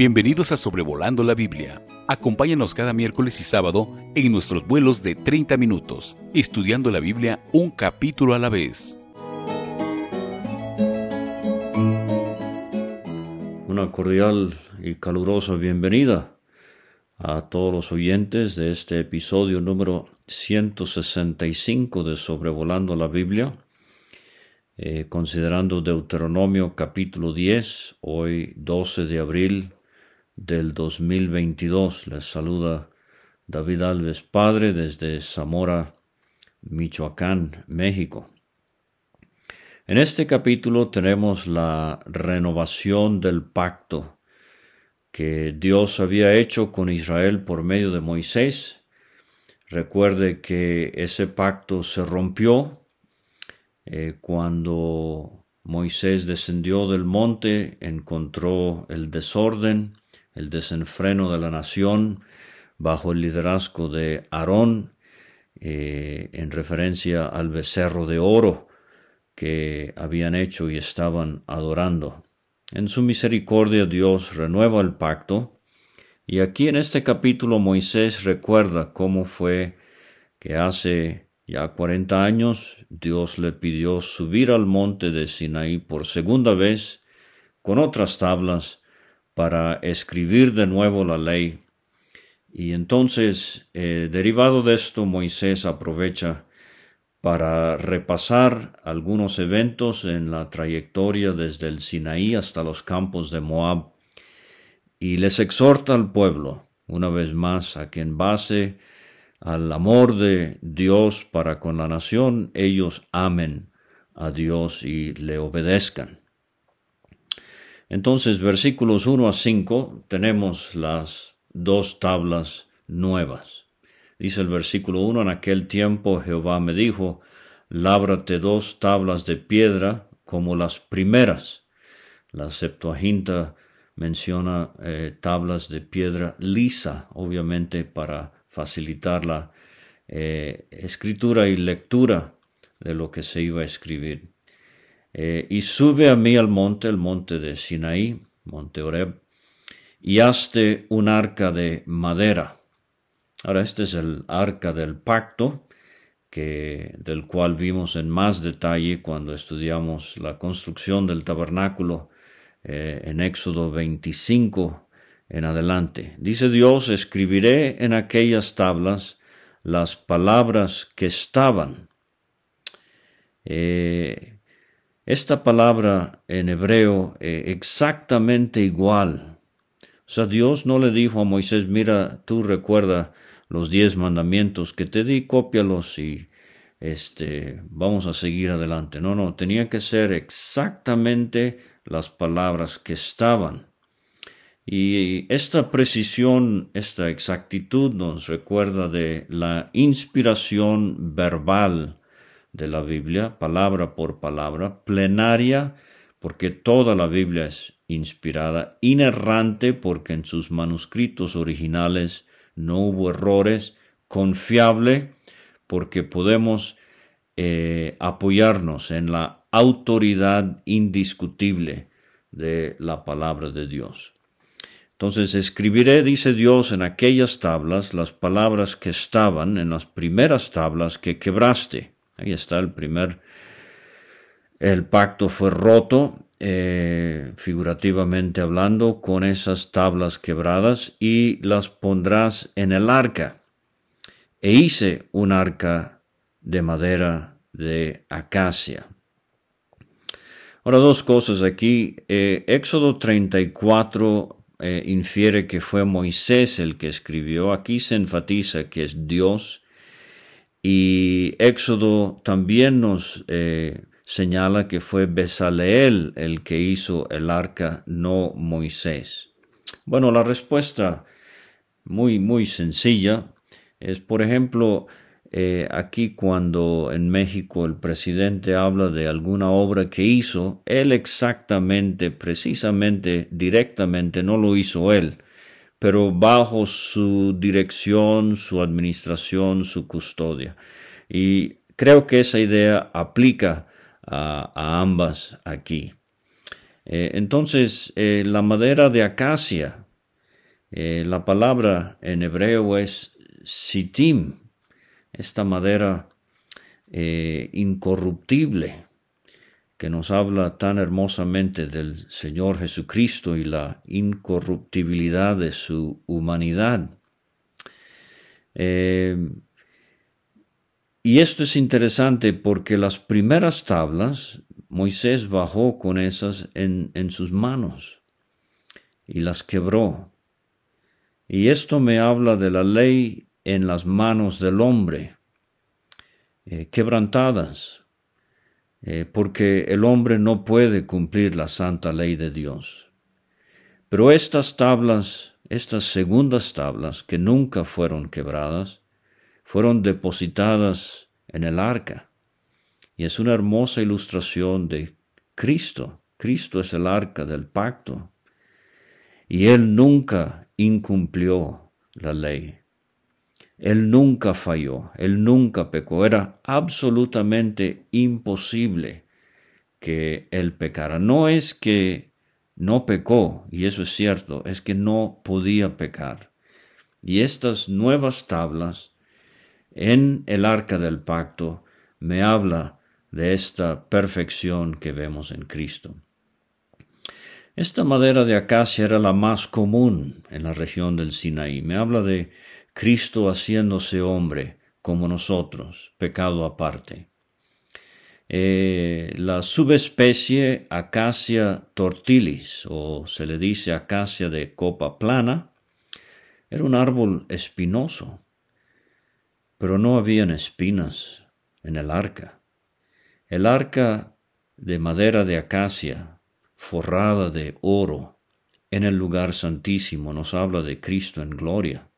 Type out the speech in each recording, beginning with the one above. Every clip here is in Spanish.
Bienvenidos a Sobrevolando la Biblia. Acompáñanos cada miércoles y sábado en nuestros vuelos de 30 minutos, estudiando la Biblia un capítulo a la vez. Una cordial y calurosa bienvenida a todos los oyentes de este episodio número 165 de Sobrevolando la Biblia. Eh, considerando Deuteronomio capítulo 10, hoy 12 de abril del 2022. Les saluda David Alves Padre desde Zamora, Michoacán, México. En este capítulo tenemos la renovación del pacto que Dios había hecho con Israel por medio de Moisés. Recuerde que ese pacto se rompió eh, cuando Moisés descendió del monte, encontró el desorden, el desenfreno de la nación bajo el liderazgo de Aarón, eh, en referencia al becerro de oro que habían hecho y estaban adorando. En su misericordia Dios renueva el pacto, y aquí en este capítulo Moisés recuerda cómo fue que hace ya cuarenta años Dios le pidió subir al monte de Sinaí por segunda vez con otras tablas para escribir de nuevo la ley. Y entonces, eh, derivado de esto, Moisés aprovecha para repasar algunos eventos en la trayectoria desde el Sinaí hasta los campos de Moab y les exhorta al pueblo, una vez más, a que en base al amor de Dios para con la nación, ellos amen a Dios y le obedezcan. Entonces, versículos 1 a 5, tenemos las dos tablas nuevas. Dice el versículo 1, en aquel tiempo Jehová me dijo, lábrate dos tablas de piedra como las primeras. La Septuaginta menciona eh, tablas de piedra lisa, obviamente para facilitar la eh, escritura y lectura de lo que se iba a escribir. Eh, y sube a mí al monte, el monte de Sinaí, monte Oreb, y hazte un arca de madera. Ahora, este es el arca del pacto, que, del cual vimos en más detalle cuando estudiamos la construcción del tabernáculo eh, en Éxodo 25 en adelante. Dice Dios, escribiré en aquellas tablas las palabras que estaban. Eh, esta palabra en hebreo eh, exactamente igual. O sea, Dios no le dijo a Moisés, mira, tú recuerda los diez mandamientos que te di, cópialos y este, vamos a seguir adelante. No, no, tenía que ser exactamente las palabras que estaban. Y esta precisión, esta exactitud nos recuerda de la inspiración verbal de la Biblia, palabra por palabra, plenaria, porque toda la Biblia es inspirada, inerrante, porque en sus manuscritos originales no hubo errores, confiable, porque podemos eh, apoyarnos en la autoridad indiscutible de la palabra de Dios. Entonces escribiré, dice Dios, en aquellas tablas las palabras que estaban en las primeras tablas que quebraste Ahí está el primer, el pacto fue roto, eh, figurativamente hablando, con esas tablas quebradas y las pondrás en el arca. E hice un arca de madera de acacia. Ahora dos cosas aquí. Eh, Éxodo 34 eh, infiere que fue Moisés el que escribió. Aquí se enfatiza que es Dios y Éxodo también nos eh, señala que fue Besaleel el que hizo el arca, no Moisés. Bueno, la respuesta muy, muy sencilla es, por ejemplo, eh, aquí cuando en México el presidente habla de alguna obra que hizo, él exactamente, precisamente, directamente no lo hizo él pero bajo su dirección, su administración, su custodia. Y creo que esa idea aplica a, ambas aquí. Eh, entonces, eh, la madera de acacia la palabra en hebreo es sitim, esta madera incorruptible que nos habla tan hermosamente del Señor Jesucristo y la incorruptibilidad de su humanidad. Eh, y esto es interesante porque las primeras tablas Moisés bajó con esas en, sus manos y las quebró. Y esto me habla de la ley en las manos del hombre, eh, quebrantadas, eh, porque el hombre no puede cumplir la santa ley de Dios. Pero estas tablas, estas segundas tablas, que nunca fueron quebradas, fueron depositadas en el arca. Y es una hermosa ilustración de Cristo. Cristo es el arca del pacto. Y Él nunca incumplió la ley. Él nunca falló, él nunca pecó. Era absolutamente imposible que él pecara. No es que no pecó, y eso es cierto, es que no podía pecar. Y estas nuevas tablas en el arca del pacto me habla de esta perfección que vemos en Cristo. Esta madera de acacia era la más común en la región del Sinaí. Me habla de Cristo haciéndose hombre como nosotros, pecado aparte. Eh, la subespecie Acacia tortilis, o se le dice acacia de copa plana, era un árbol espinoso, pero no habían espinas en el arca. El arca de madera de acacia, forrada de oro, en el lugar santísimo, nos habla de Cristo en gloria.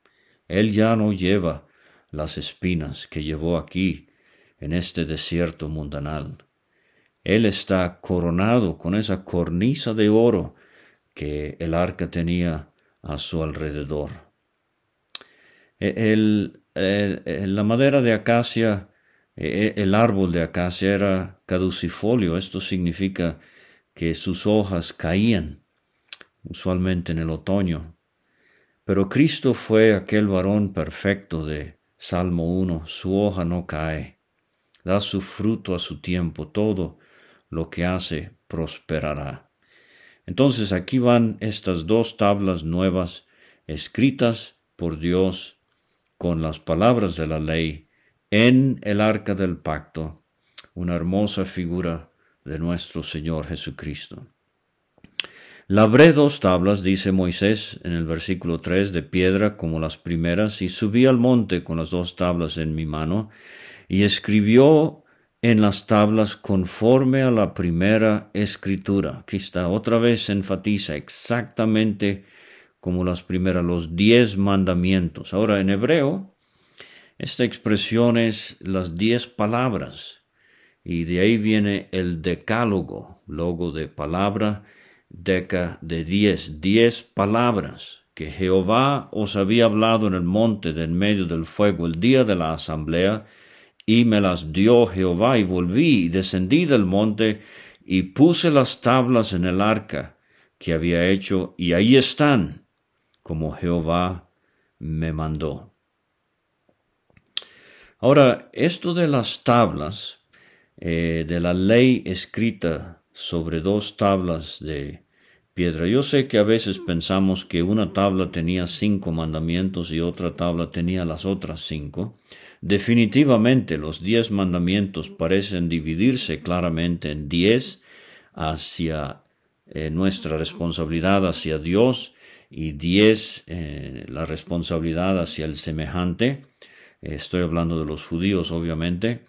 Él ya no lleva las espinas que llevó aquí en este desierto mundanal. Él está coronado con esa cornisa de oro que el arca tenía a su alrededor. E, la madera de acacia, e, e, el árbol de acacia era caducifolio, esto significa que sus hojas caían, usualmente en el otoño. Pero Cristo fue aquel varón perfecto de Salmo 1, su hoja no cae, da su fruto a su tiempo, todo lo que hace prosperará. Entonces aquí van estas dos tablas nuevas escritas por Dios con las palabras de la ley en el arca del pacto, una hermosa figura de nuestro Señor Jesucristo. Labré dos tablas, dice Moisés en el versículo 3, de piedra como las primeras, y subí al monte con las dos tablas en mi mano, y escribió en las tablas conforme a la primera escritura. Aquí está, otra vez enfatiza exactamente como las primeras, los diez mandamientos. Ahora, en hebreo, esta expresión es las diez palabras, y de ahí viene el decálogo, logo de palabra, deca de diez, diez palabras que Jehová os había hablado en el monte de en medio del fuego el día de la asamblea, y me las dio Jehová, y volví y descendí del monte, y puse las tablas en el arca que había hecho, y ahí están, como Jehová me mandó. Ahora, esto de las tablas, eh, de la ley escrita sobre dos tablas de piedra. Yo sé que a veces pensamos que una tabla tenía cinco mandamientos y otra tabla tenía las otras cinco. Definitivamente los diez mandamientos parecen dividirse claramente en diez hacia eh, nuestra responsabilidad hacia Dios y diez eh, la responsabilidad hacia el semejante. estoy hablando de los judíos, obviamente.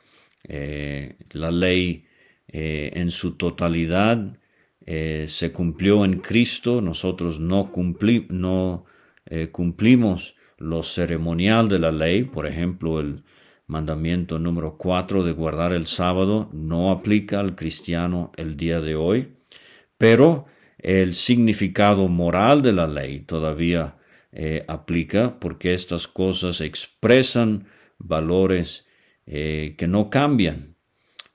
Eh, la ley en su totalidad eh, se cumplió en Cristo, nosotros no, eh, cumplimos lo ceremonial de la ley, por ejemplo, el mandamiento número cuatro de guardar el sábado no aplica al cristiano el día de hoy, pero el significado moral de la ley todavía eh, aplica porque estas cosas expresan valores que no cambian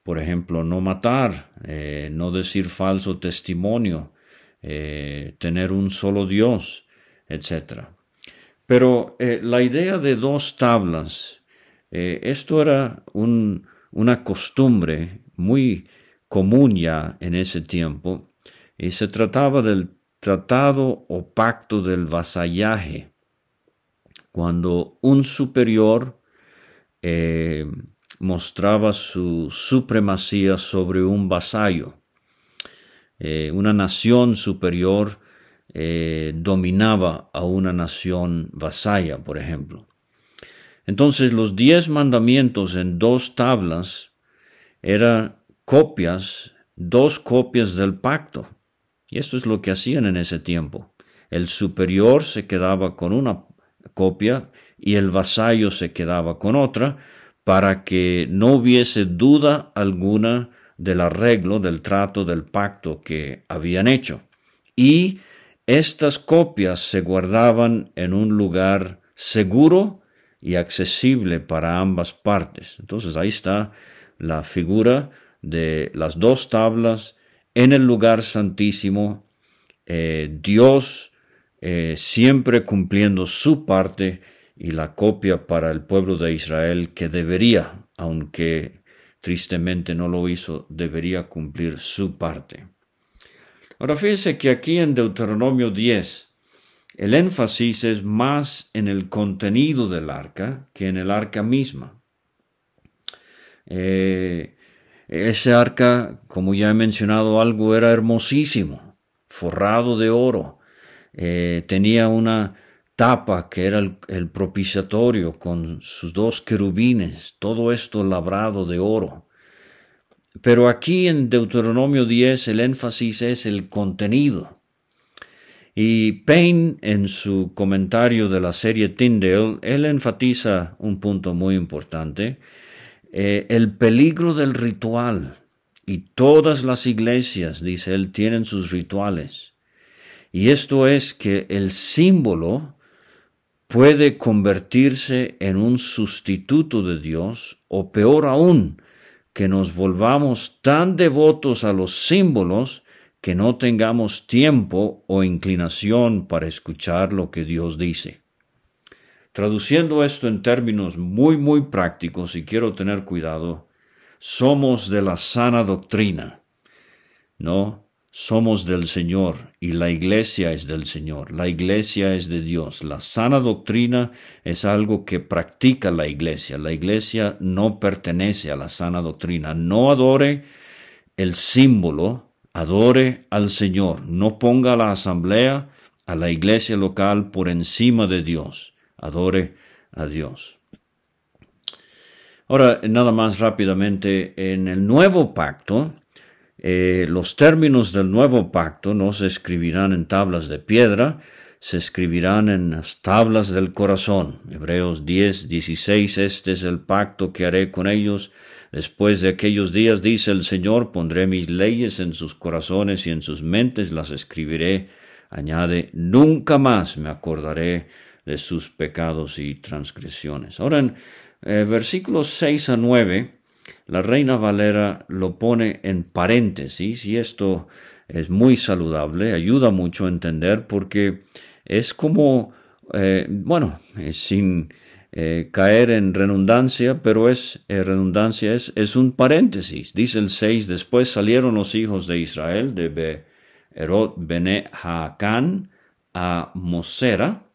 por ejemplo, no matar, eh, no decir falso testimonio, eh, tener un solo Dios, etc. Pero eh, la idea de dos tablas, esto era una costumbre muy común ya en ese tiempo, y se trataba del tratado o pacto del vasallaje, cuando un superior mostraba su supremacía sobre un vasallo. Eh, una nación superior eh, dominaba a una nación vasalla, por ejemplo. Entonces los diez mandamientos en dos tablas eran copias, dos copias del pacto. Y esto es lo que hacían en ese tiempo. El superior se quedaba con una copia y el vasallo se quedaba con otra, para que no hubiese duda alguna del arreglo, del trato, del pacto que habían hecho. Y estas copias se guardaban en un lugar seguro y accesible para ambas partes. Entonces ahí está la figura de las dos tablas en el lugar santísimo, eh, Dios eh, siempre cumpliendo su parte y la copia para el pueblo de Israel que debería, aunque tristemente no lo hizo, debería cumplir su parte. Ahora fíjense que aquí en Deuteronomio 10, el énfasis es más en el contenido del arca que en el arca misma. Eh, ese arca, como ya he mencionado algo, era hermosísimo, forrado de oro. Eh, tenía una tapa que era el, propiciatorio con sus dos querubines, todo esto labrado de oro. Pero aquí en Deuteronomio 10 el énfasis es el contenido. Y Payne, en su comentario de la serie Tyndale, él enfatiza un punto muy importante, eh, el peligro del ritual. Y todas las iglesias, dice él, tienen sus rituales. Y esto es que el símbolo puede convertirse en un sustituto de Dios o peor aún, que nos volvamos tan devotos a los símbolos que no tengamos tiempo o inclinación para escuchar lo que Dios dice. Traduciendo esto en términos muy, muy prácticos, y quiero tener cuidado, somos de la sana doctrina, ¿no? Somos del Señor y la iglesia es del Señor, la iglesia es de Dios. La sana doctrina es algo que practica la iglesia. La iglesia no pertenece a la sana doctrina. No adore el símbolo, adore al Señor. No ponga a la asamblea, a la iglesia local por encima de Dios. Adore a Dios. Ahora, nada más rápidamente, en el nuevo pacto, eh, los términos del nuevo pacto no se escribirán en tablas de piedra, se escribirán en las tablas del corazón. Hebreos 10, 16, este es el pacto que haré con ellos. Después de aquellos días, dice el Señor, pondré mis leyes en sus corazones y en sus mentes las escribiré. Añade, nunca más me acordaré de sus pecados y transgresiones. Ahora en eh, versículos 6 a 9, la Reina Valera lo pone en paréntesis y esto es muy saludable, ayuda mucho a entender porque es como, eh, bueno, sin eh, caer en redundancia, pero es eh, redundancia, es, es, un paréntesis. Dice el 6, después salieron los hijos de Israel de Beerot Bene Haacán a Mosera.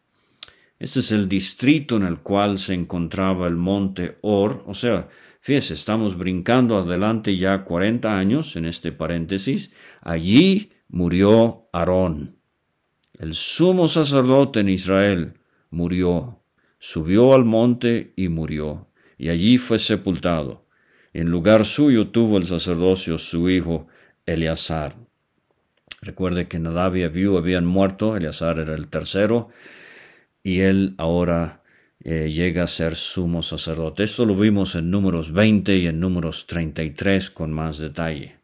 Ese es el distrito en el cual se encontraba el monte Or, o sea, Fíjese, estamos brincando adelante ya 40 años en este paréntesis. Allí murió Aarón. El sumo sacerdote en Israel murió, subió al monte y murió, y allí fue sepultado. En lugar suyo tuvo el sacerdocio su hijo Eleazar. Recuerde que Nadab y Abiú habían muerto, Eleazar era el tercero, y él ahora eh, llega a ser sumo sacerdote. Esto lo vimos en números 20 y en números 33 con más detalle.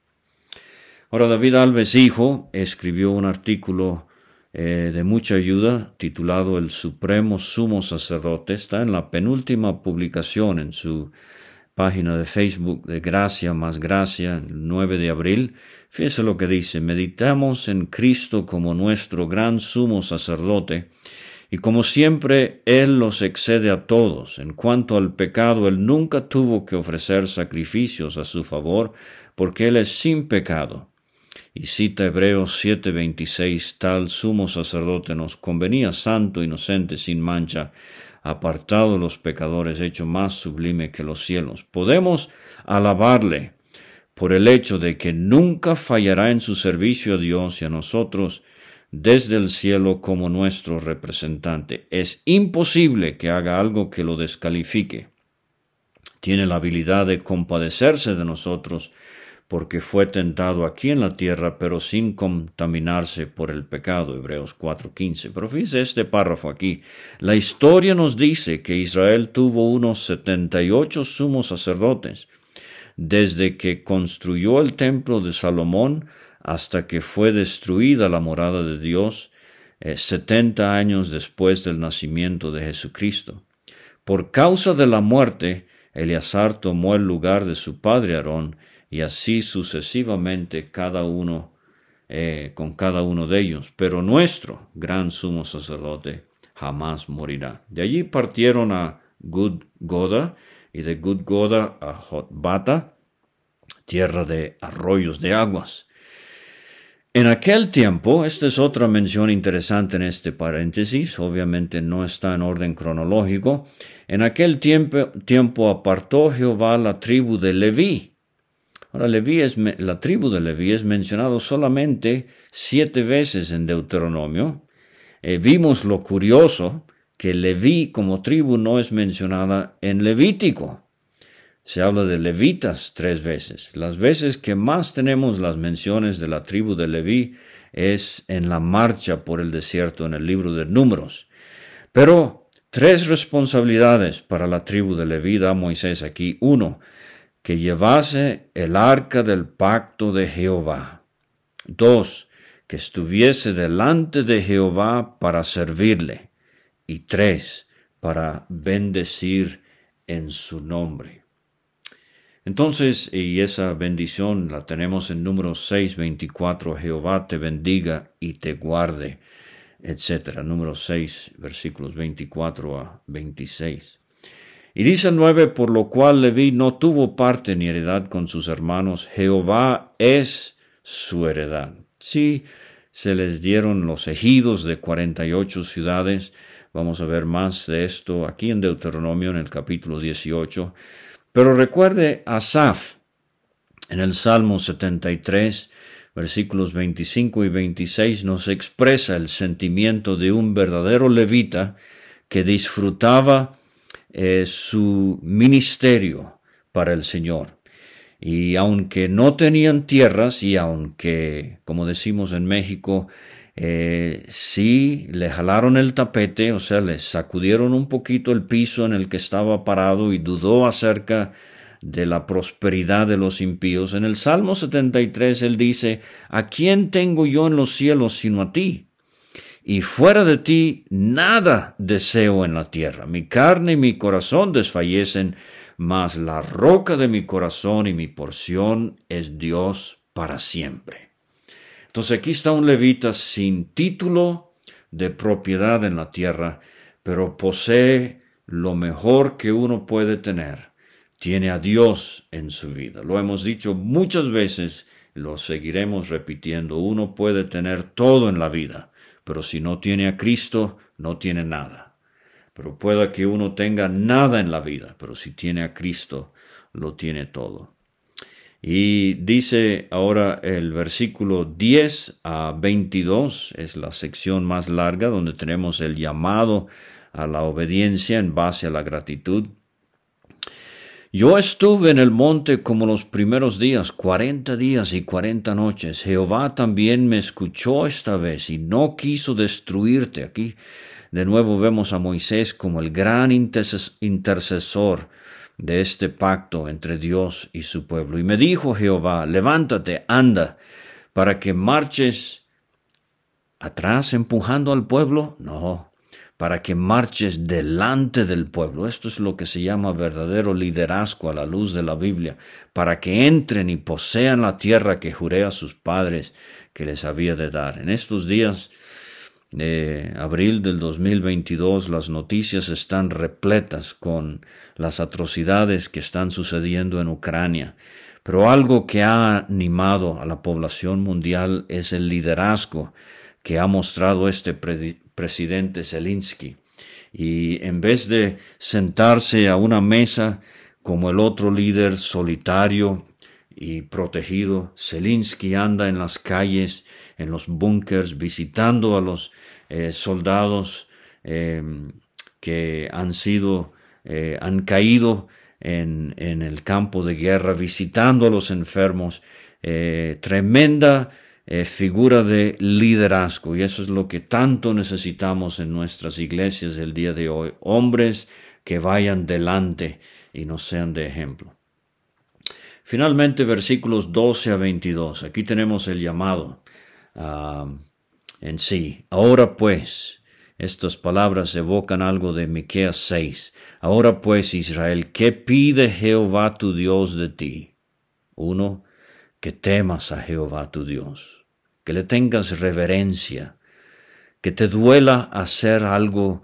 Ahora David Alves Hijo escribió un artículo eh, de mucha ayuda titulado El Supremo Sumo Sacerdote. Está en la penúltima publicación en su página de Facebook de Gracia más Gracia, el 9 de abril. Fíjese lo que dice, meditamos en Cristo como nuestro gran sumo sacerdote Y como siempre, Él los excede a todos. En cuanto al pecado, Él nunca tuvo que ofrecer sacrificios a su favor, porque Él es sin pecado. Y cita Hebreos 7:26, tal sumo sacerdote nos convenía santo, inocente, sin mancha, apartado de los pecadores, hecho más sublime que los cielos. Podemos alabarle por el hecho de que nunca fallará en su servicio a Dios y a nosotros desde el cielo como nuestro representante. Es imposible que haga algo que lo descalifique. Tiene la habilidad de compadecerse de nosotros porque fue tentado aquí en la tierra, pero sin contaminarse por el pecado. Hebreos 4:15. Pero fíjese este párrafo aquí. La historia nos dice que Israel tuvo unos 78 sumos sacerdotes, desde que construyó el templo de Salomón hasta que fue destruida la morada de Dios, eh, setenta años después del nacimiento de Jesucristo. Por causa de la muerte, Eleazar tomó el lugar de su padre Aarón, y así sucesivamente cada uno eh, con cada uno de ellos. Pero nuestro gran sumo sacerdote jamás morirá. De allí partieron a Gud Goda y de Gud Goda a Jotbata, tierra de arroyos de aguas. En aquel tiempo, esta es otra mención interesante en este paréntesis, obviamente no está en orden cronológico, en aquel tiempo, tiempo apartó Jehová la tribu de Leví, Ahora, Leví es, la tribu de Leví es mencionado solamente siete veces en Deuteronomio. Eh, vimos lo curioso que Leví como tribu no es mencionada en Levítico. Se habla de levitas tres veces. Las veces que más tenemos las menciones de la tribu de Leví es en la marcha por el desierto en el libro de Números. Pero tres responsabilidades para la tribu de Leví da Moisés aquí. Uno, que llevase el arca del pacto de Jehová. Dos, que estuviese delante de Jehová para servirle. Y tres, para bendecir en su nombre. Entonces, y esa bendición la tenemos en número 6, 24, Jehová te bendiga y te guarde, etc. Número 6, versículos 24 a 26. Y dice el 9, por lo cual Leví no tuvo parte ni heredad con sus hermanos, Jehová es su heredad. Sí, se les dieron los ejidos de cuarenta y ocho ciudades, vamos a ver más de esto aquí en Deuteronomio en el capítulo 18, pero recuerde Asaf en el Salmo 73, versículos 25 y 26 nos expresa el sentimiento de un verdadero levita que disfrutaba eh, su ministerio para el Señor. Y aunque no tenían tierras y aunque, como decimos en México, eh, sí le jalaron el tapete, o sea, le sacudieron un poquito el piso en el que estaba parado y dudó acerca de la prosperidad de los impíos. En el Salmo 73 él dice, ¿A quién tengo yo en los cielos sino a ti? y fuera de ti nada deseo en la tierra. Mi carne y mi corazón desfallecen, mas la roca de mi corazón y mi porción es Dios para siempre. Entonces aquí está un levita sin título de propiedad en la tierra, pero posee lo mejor que uno puede tener. Tiene a Dios en su vida. Lo hemos dicho muchas veces, lo seguiremos repitiendo. Uno puede tener todo en la vida, pero si no tiene a Cristo, no tiene nada. Pero pueda que uno tenga nada en la vida, pero si tiene a Cristo, lo tiene todo. Y dice ahora el versículo 10 a 22, es la sección más larga donde tenemos el llamado a la obediencia en base a la gratitud. Yo estuve en el monte como los primeros días, cuarenta días y cuarenta noches. Jehová también me escuchó esta vez y no quiso destruirte. Aquí de nuevo vemos a Moisés como el gran intercesor de este pacto entre Dios y su pueblo. Y me dijo Jehová, levántate, anda, para que marches atrás empujando al pueblo. No, para que marches delante del pueblo. Esto es lo que se llama verdadero liderazgo a la luz de la Biblia, para que entren y posean la tierra que juré a sus padres que les había de dar. En estos días de abril del 2022 las noticias están repletas con las atrocidades que están sucediendo en Ucrania. Pero algo que ha animado a la población mundial es el liderazgo que ha mostrado este presidente Zelensky. Y en vez de sentarse a una mesa como el otro líder solitario y protegido, Zelensky anda en las calles, en los búnkers, visitando a los eh, soldados em, que han sido, eh, han caído en, en, el campo de guerra, visitando a los enfermos. Eh, tremenda figura de liderazgo y eso es lo que tanto necesitamos en nuestras iglesias el día de hoy. Hombres que vayan delante y nos sean de ejemplo. Finalmente, versículos 12 a 22. Aquí tenemos el llamado ah, en sí. Ahora pues, estas palabras evocan algo de Miqueas 6. Ahora pues, Israel, ¿qué pide Jehová tu Dios de ti? Uno, que temas a Jehová tu Dios, que le tengas reverencia, que te duela hacer algo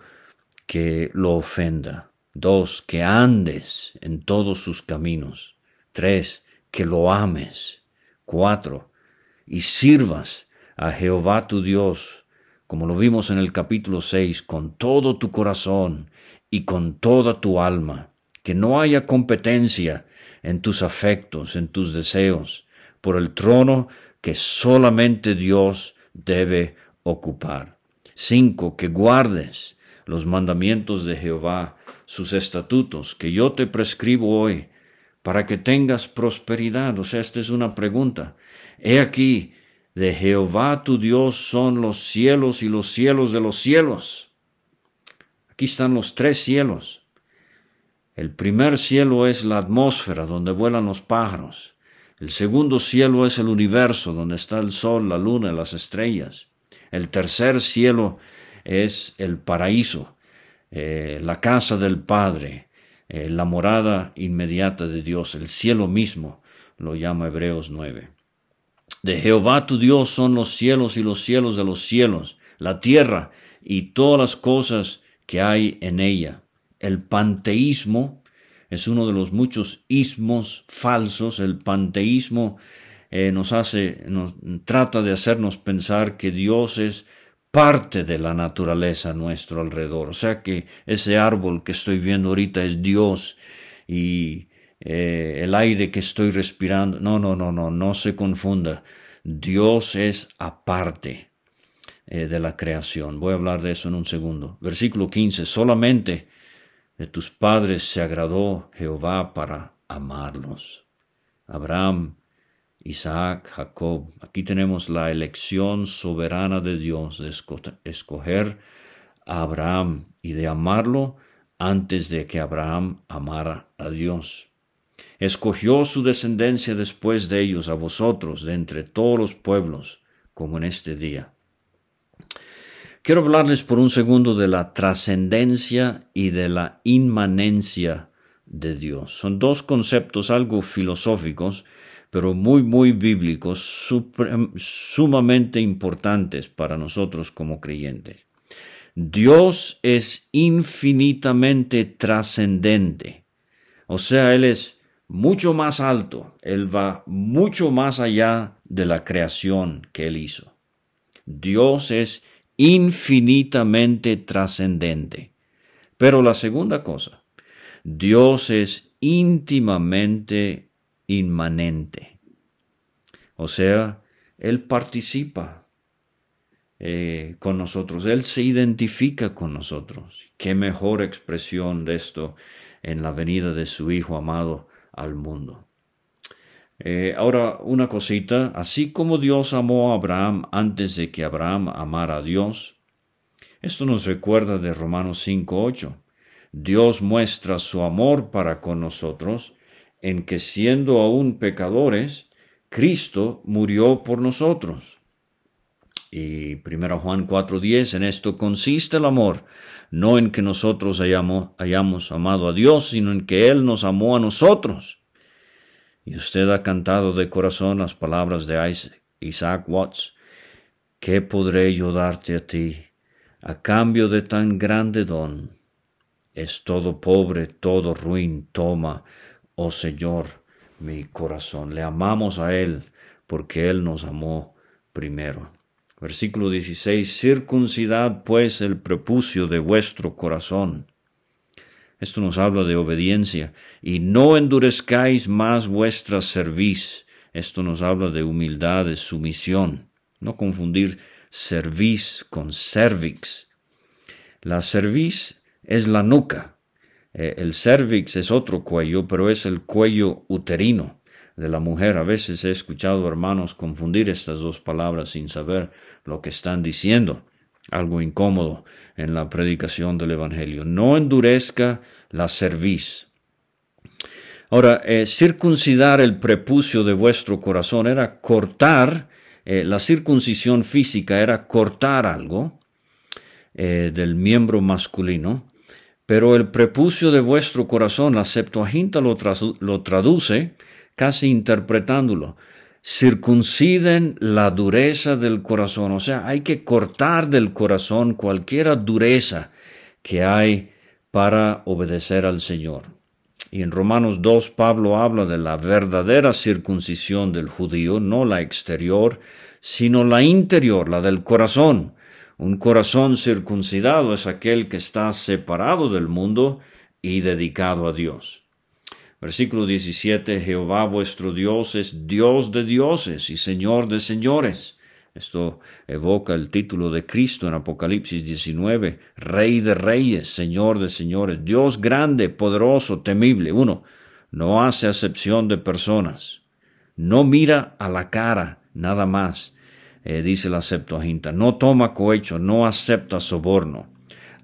que lo ofenda. Dos, que andes en todos sus caminos. Tres, que lo ames. Cuatro, y sirvas a Jehová tu Dios, como lo vimos en el capítulo 6, con todo tu corazón y con toda tu alma. Que no haya competencia en tus afectos, en tus deseos, por el trono que solamente Dios debe ocupar. Cinco, que guardes los mandamientos de Jehová sus estatutos que yo te prescribo hoy para que tengas prosperidad. O sea, esta es una pregunta. He aquí, de Jehová tu Dios son los cielos y los cielos de los cielos. Aquí están los tres cielos. El primer cielo es la atmósfera donde vuelan los pájaros. El segundo cielo es el universo donde está el sol, la luna, las estrellas. El tercer cielo es el paraíso, eh, la casa del Padre, eh, la morada inmediata de Dios, el cielo mismo, lo llama Hebreos 9. De Jehová tu Dios son los cielos y los cielos de los cielos, la tierra y todas las cosas que hay en ella. El panteísmo es uno de los muchos ismos falsos. El panteísmo eh, nos hace, trata de hacernos pensar que Dios es parte de la naturaleza a nuestro alrededor. O sea que ese árbol que estoy viendo ahorita es Dios y eh, el aire que estoy respirando. No, no, no, no, no se confunda. Dios es aparte eh, de la creación. Voy a hablar de eso en un segundo. Versículo 15. Solamente de tus padres se agradó Jehová para amarlos. Abraham Isaac, Jacob. Aquí tenemos la elección soberana de Dios de escoger a Abraham y de amarlo antes de que Abraham amara a Dios. Escogió su descendencia después de ellos a vosotros de entre todos los pueblos, como en este día. Quiero hablarles por un segundo de la trascendencia y de la inmanencia de Dios. Son dos conceptos algo filosóficos, pero muy, muy bíblicos, sumamente importantes para nosotros como creyentes. Dios es infinitamente trascendente, o sea, Él es mucho más alto, Él va mucho más allá de la creación que Él hizo. Dios es infinitamente trascendente. Pero la segunda cosa, Dios es íntimamente inmanente. O sea, Él participa eh, con nosotros, Él se identifica con nosotros. ¿Qué mejor expresión de esto en la venida de su Hijo amado al mundo? Eh, ahora, una cosita, así como Dios amó a Abraham antes de que Abraham amara a Dios, esto nos recuerda de Romanos 5.8. Dios muestra su amor para con nosotros en que siendo aún pecadores, Cristo murió por nosotros. Y 1 Juan 4:10, en esto consiste el amor, no en que nosotros hayamos, hayamos amado a Dios, sino en que Él nos amó a nosotros. Y usted ha cantado de corazón las palabras de Isaac Watts. ¿Qué podré yo darte a ti a cambio de tan grande don. Es todo pobre, todo ruin, toma, oh Señor, mi corazón. Le amamos a Él porque Él nos amó primero. Versículo 16, circuncidad pues el prepucio de vuestro corazón. Esto nos habla de obediencia. Y no endurezcáis más vuestra cerviz. Esto nos habla de humildad, de sumisión. No confundir cerviz con cervix. La cerviz es la nuca. Eh, el cervix es otro cuello, pero es el cuello uterino de la mujer. A veces he escuchado hermanos confundir estas dos palabras sin saber lo que están diciendo. Algo incómodo en la predicación del Evangelio. No endurezca la cerviz. Ahora, eh, circuncidar el prepucio de vuestro corazón era cortar, eh, la circuncisión física era cortar algo eh, del miembro masculino, pero el prepucio de vuestro corazón, la Septuaginta lo, lo traduce casi interpretándolo. Circunciden la dureza del corazón, o sea, hay que cortar del corazón cualquier dureza que hay para obedecer al Señor. Y en Romanos 2 Pablo habla de la verdadera circuncisión del judío, no la exterior, sino la interior, la del corazón. Un corazón circuncidado es aquel que está separado del mundo y dedicado a Dios. Versículo 17, Jehová vuestro Dios es Dios de dioses y Señor de señores. Esto evoca el título de Cristo en Apocalipsis 19, Rey de reyes, Señor de señores, Dios grande, poderoso, temible. Uno, no hace acepción de personas, no mira a la cara, nada más, eh, dice la Septuaginta, no toma cohecho, no acepta soborno,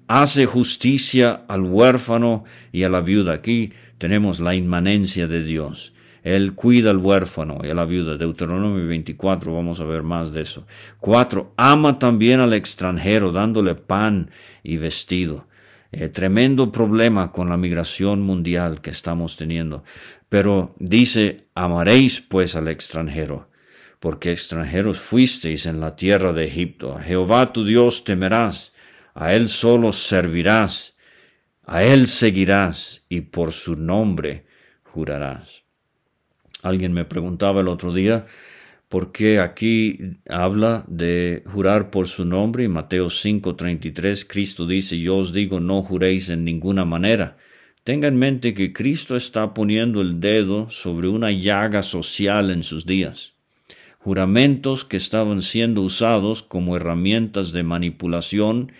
hace justicia al huérfano y a la viuda. Aquí tenemos la inmanencia de Dios. Él cuida al huérfano y a la viuda. Deuteronomio 24, vamos a ver más de eso. Cuatro, ama también al extranjero, dándole pan y vestido. Eh, tremendo problema con la migración mundial que estamos teniendo. Pero dice, amaréis pues al extranjero, porque extranjeros fuisteis en la tierra de Egipto. A Jehová tu Dios temerás, a Él solo servirás a Él seguirás y por su nombre jurarás. Alguien me preguntaba el otro día por qué aquí habla de jurar por su nombre. En Mateo 5:33 Cristo dice, yo os digo, no juréis en ninguna manera. Tenga en mente que Cristo está poniendo el dedo sobre una llaga social en sus días. Juramentos que estaban siendo usados como herramientas de manipulación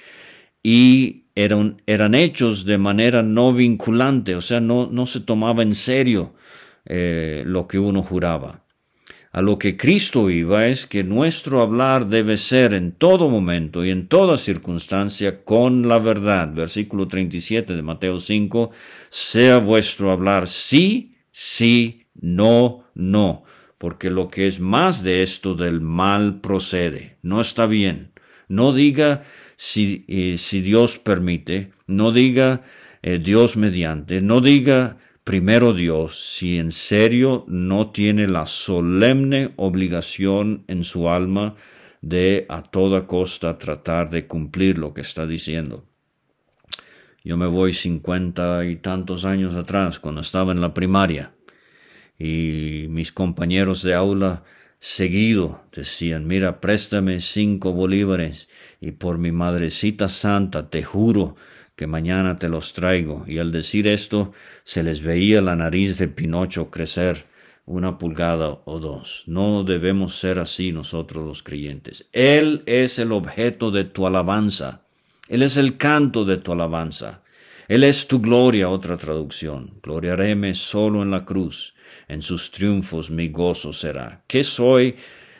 y eran, eran hechos de manera no vinculante, o sea, no, no se tomaba en serio eh, lo que uno juraba. A lo que Cristo iba es que nuestro hablar debe ser en todo momento y en toda circunstancia con la verdad. Versículo 37 de Mateo 5, sea vuestro hablar sí, sí, no, no, porque lo que es más de esto del mal procede, no está bien. No diga si, eh, si Dios permite, no diga eh, Dios mediante, no diga primero Dios, si en serio no tiene la solemne obligación en su alma de a toda costa tratar de cumplir lo que está diciendo. Yo me voy cincuenta y tantos años atrás, cuando estaba en la primaria, y mis compañeros de aula seguido decían, mira, préstame cinco bolívares y por mi madrecita santa te juro que mañana te los traigo. Y al decir esto se les veía la nariz de Pinocho crecer una pulgada o dos. No debemos ser así nosotros los creyentes. Él es el objeto de tu alabanza. Él es el canto de tu alabanza. Él es tu gloria, otra traducción. Gloriaréme solo en la cruz en sus triunfos mi gozo será. ¿Qué soy?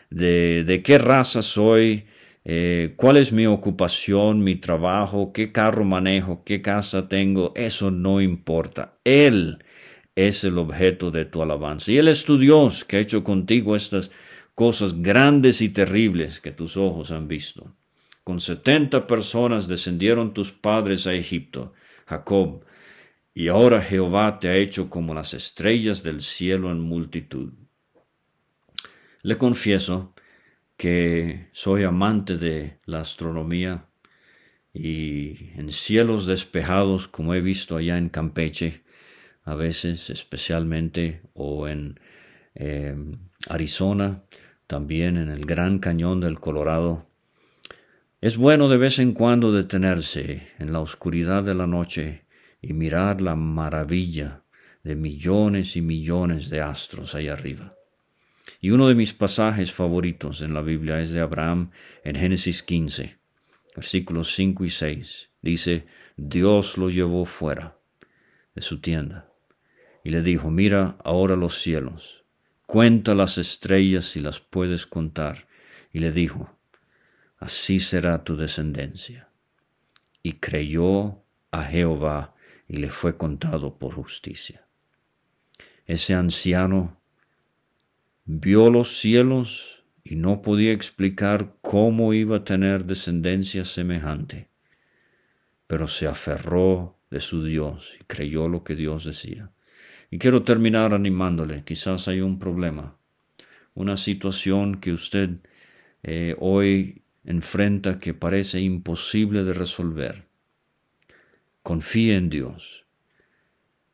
¿De, qué raza soy? Eh, ¿Cuál es mi ocupación, mi trabajo? ¿Qué carro manejo? ¿Qué casa tengo? Eso no importa. Él es el objeto de tu alabanza. Y Él es tu Dios que ha hecho contigo estas cosas grandes y terribles que tus ojos han visto. Con setenta personas descendieron tus padres a Egipto. Jacob y ahora Jehová te ha hecho como las estrellas del cielo en multitud. Le confieso que soy amante de la astronomía y en cielos despejados como he visto allá en Campeche, a veces especialmente, o en em, Arizona, también en el Gran Cañón del Colorado. Es bueno de vez en cuando detenerse en la oscuridad de la noche y mirar la maravilla de millones y millones de astros ahí arriba. Y uno de mis pasajes favoritos en la Biblia es de Abraham en Génesis 15, versículos 5 y 6. Dice, Dios lo llevó fuera de su tienda y le dijo, mira ahora los cielos, cuenta las estrellas si las puedes contar. Y le dijo, así será tu descendencia. Y creyó a Jehová y le fue contado por justicia. Ese anciano vio los cielos y no podía explicar cómo iba a tener descendencia semejante, pero se aferró de su Dios y creyó lo que Dios decía. Y quiero terminar animándole, quizás hay un problema, una situación que usted eh, hoy enfrenta que parece imposible de resolver. Confíe en Dios.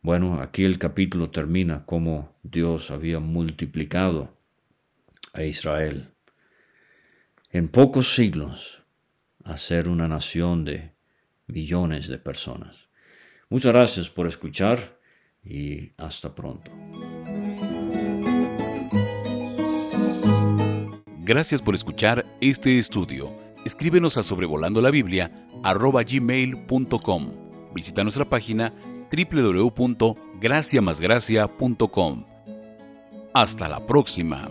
Bueno, aquí el capítulo termina como Dios había multiplicado a Israel en pocos siglos a ser una nación de millones de personas. Muchas gracias por escuchar y hasta pronto. Gracias por escuchar este estudio. Escríbenos a sobrevolando la Biblia gmail.com. Visita nuestra página www.graciamasgracia.com. Hasta la próxima.